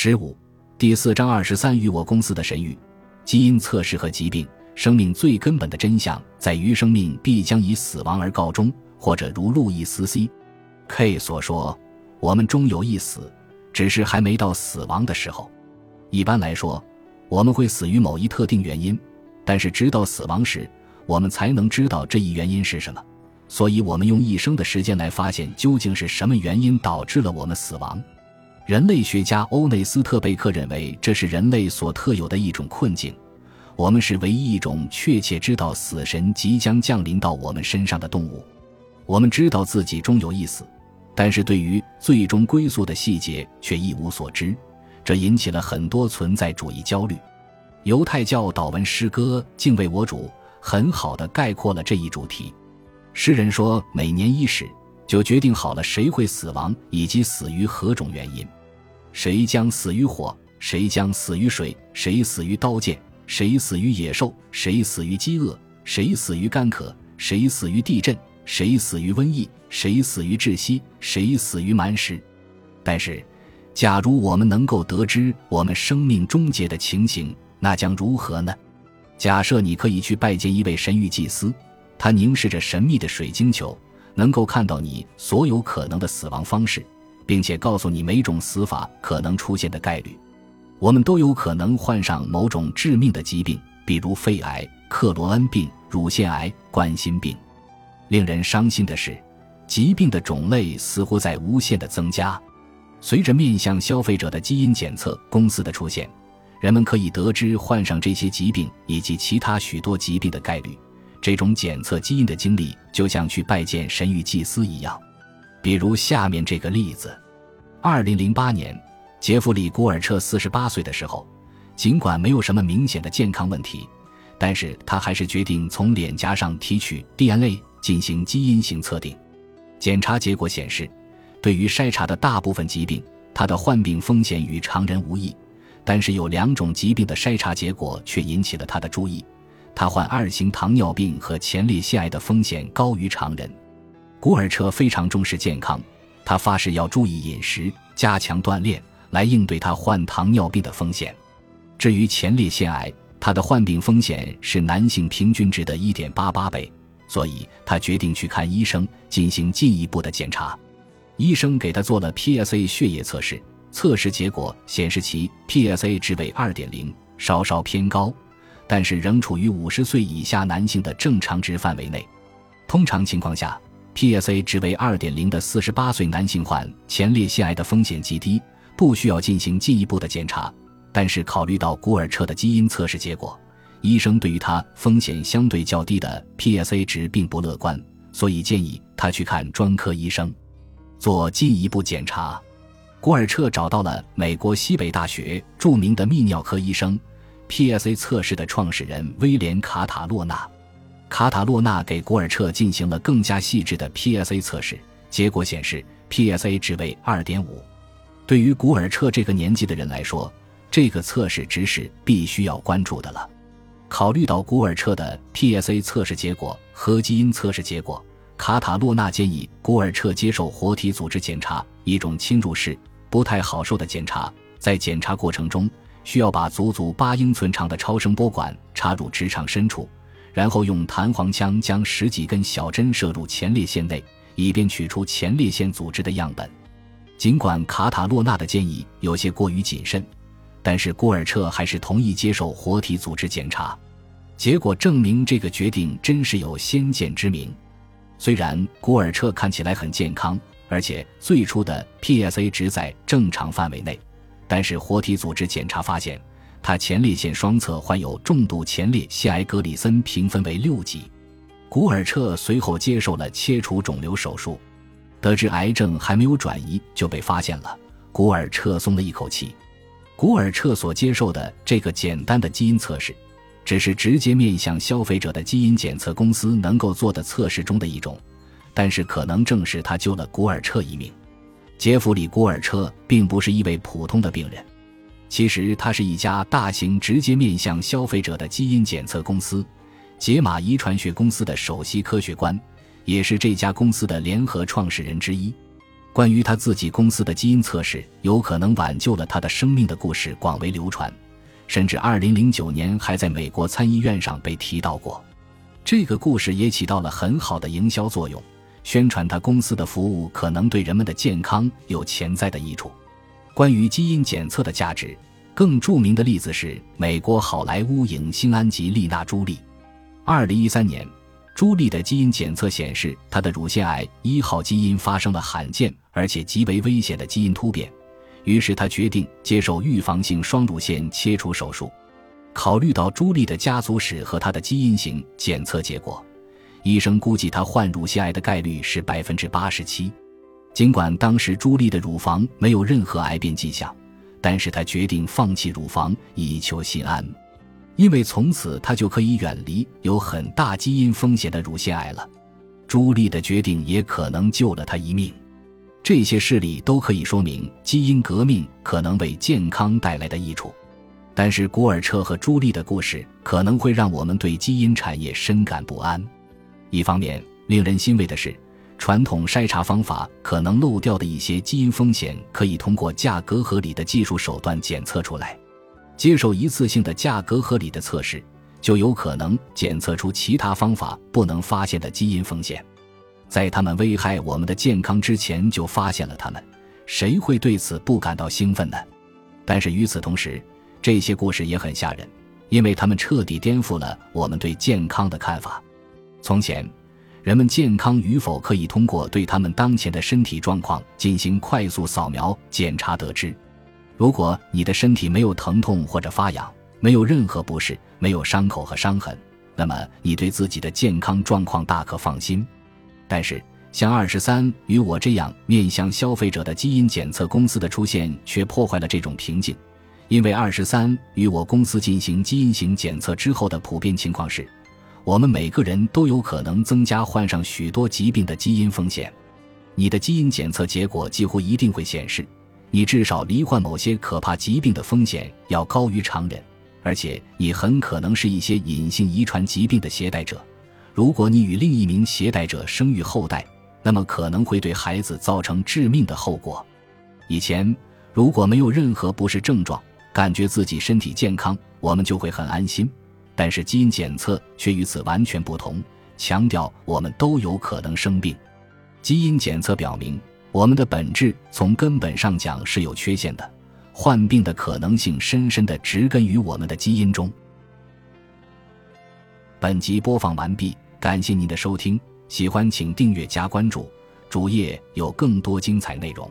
十五第四章二十三与我公司的神谕：基因测试和疾病。生命最根本的真相在于生命必将以死亡而告终，或者如路易斯 ·C·K 所说：“我们终有一死，只是还没到死亡的时候。”一般来说，我们会死于某一特定原因，但是直到死亡时，我们才能知道这一原因是什么。所以，我们用一生的时间来发现究竟是什么原因导致了我们死亡。人类学家欧内斯特·贝克认为，这是人类所特有的一种困境。我们是唯一一种确切知道死神即将降临到我们身上的动物。我们知道自己终有一死，但是对于最终归宿的细节却一无所知，这引起了很多存在主义焦虑。犹太教祷文诗歌《敬畏我主》很好的概括了这一主题。诗人说：“每年伊始，就决定好了谁会死亡，以及死于何种原因。”谁将死于火？谁将死于水？谁死于刀剑？谁死于野兽？谁死于饥饿？谁死于干渴？谁死于地震？谁死于瘟疫？谁死于窒息？谁死于蛮食？但是，假如我们能够得知我们生命终结的情形，那将如何呢？假设你可以去拜见一位神谕祭司，他凝视着神秘的水晶球，能够看到你所有可能的死亡方式。并且告诉你每种死法可能出现的概率，我们都有可能患上某种致命的疾病，比如肺癌、克罗恩病、乳腺癌、冠心病。令人伤心的是，疾病的种类似乎在无限的增加。随着面向消费者的基因检测公司的出现，人们可以得知患上这些疾病以及其他许多疾病的概率。这种检测基因的经历就像去拜见神谕祭司一样。比如下面这个例子：二零零八年，杰弗里·古尔彻四十八岁的时候，尽管没有什么明显的健康问题，但是他还是决定从脸颊上提取 DNA 进行基因型测定。检查结果显示，对于筛查的大部分疾病，他的患病风险与常人无异。但是有两种疾病的筛查结果却引起了他的注意：他患二型糖尿病和前列腺癌的风险高于常人。古尔彻非常重视健康，他发誓要注意饮食、加强锻炼，来应对他患糖尿病的风险。至于前列腺癌，他的患病风险是男性平均值的一点八八倍，所以他决定去看医生进行进一步的检查。医生给他做了 PSA 血液测试，测试结果显示其 PSA 值为二点零，稍稍偏高，但是仍处于五十岁以下男性的正常值范围内。通常情况下。PSA 值为二点零的四十八岁男性患前列腺癌的风险极低，不需要进行进一步的检查。但是考虑到古尔彻的基因测试结果，医生对于他风险相对较低的 PSA 值并不乐观，所以建议他去看专科医生做进一步检查。古尔彻找到了美国西北大学著名的泌尿科医生，PSA 测试的创始人威廉·卡塔洛纳。卡塔洛纳给古尔彻进行了更加细致的 PSA 测试，结果显示 PSA 值为2.5。对于古尔彻这个年纪的人来说，这个测试值是必须要关注的了。考虑到古尔彻的 PSA 测试结果和基因测试结果，卡塔洛纳建议古尔彻接受活体组织检查，一种侵入式、不太好受的检查。在检查过程中，需要把足足八英寸长的超声波管插入直肠深处。然后用弹簧枪将十几根小针射入前列腺内，以便取出前列腺组织的样本。尽管卡塔洛纳的建议有些过于谨慎，但是古尔彻还是同意接受活体组织检查。结果证明这个决定真是有先见之明。虽然古尔彻看起来很健康，而且最初的 PSA 值在正常范围内，但是活体组织检查发现。他前列腺双侧患有重度前列腺癌，格里森评分为六级。古尔彻随后接受了切除肿瘤手术，得知癌症还没有转移就被发现了。古尔彻松了一口气。古尔彻所接受的这个简单的基因测试，只是直接面向消费者的基因检测公司能够做的测试中的一种，但是可能正是他救了古尔彻一命。杰弗里·古尔彻并不是一位普通的病人。其实，它是一家大型、直接面向消费者的基因检测公司——解码遗传学公司的首席科学官，也是这家公司的联合创始人之一。关于他自己公司的基因测试有可能挽救了他的生命的故事广为流传，甚至2009年还在美国参议院上被提到过。这个故事也起到了很好的营销作用，宣传他公司的服务可能对人们的健康有潜在的益处。关于基因检测的价值，更著名的例子是美国好莱坞影星安吉丽娜·朱莉。2013年。朱莉的基因检测显示，她的乳腺癌一号基因发生了罕见而且极为危险的基因突变，于是她决定接受预防性双乳腺切除手术。考虑到朱莉的家族史和她的基因型检测结果，医生估计她患乳腺癌的概率是百分之八十七。尽管当时朱莉的乳房没有任何癌变迹象，但是她决定放弃乳房以求心安。因为从此她就可以远离有很大基因风险的乳腺癌了。朱莉的决定也可能救了他一命。这些事例都可以说明基因革命可能为健康带来的益处。但是古尔彻和朱莉的故事可能会让我们对基因产业深感不安。一方面，令人欣慰的是，传统筛查方法可能漏掉的一些基因风险，可以通过价格合理的技术手段检测出来。接受一次性的价格合理的测试，就有可能检测出其他方法不能发现的基因风险。在他们危害我们的健康之前就发现了他们，谁会对此不感到兴奋呢？但是与此同时，这些故事也很吓人，因为他们彻底颠覆了我们对健康的看法。从前，人们健康与否可以通过对他们当前的身体状况进行快速扫描检查得知。如果你的身体没有疼痛或者发痒，没有任何不适，没有伤口和伤痕，那么你对自己的健康状况大可放心。但是，像二十三与我这样面向消费者的基因检测公司的出现，却破坏了这种平静。因为二十三与我公司进行基因型检测之后的普遍情况是，我们每个人都有可能增加患上许多疾病的基因风险。你的基因检测结果几乎一定会显示。你至少罹患某些可怕疾病的风险要高于常人，而且你很可能是一些隐性遗传疾病的携带者。如果你与另一名携带者生育后代，那么可能会对孩子造成致命的后果。以前如果没有任何不适症状，感觉自己身体健康，我们就会很安心。但是基因检测却与此完全不同，强调我们都有可能生病。基因检测表明。我们的本质从根本上讲是有缺陷的，患病的可能性深深的植根于我们的基因中。本集播放完毕，感谢您的收听，喜欢请订阅加关注，主页有更多精彩内容。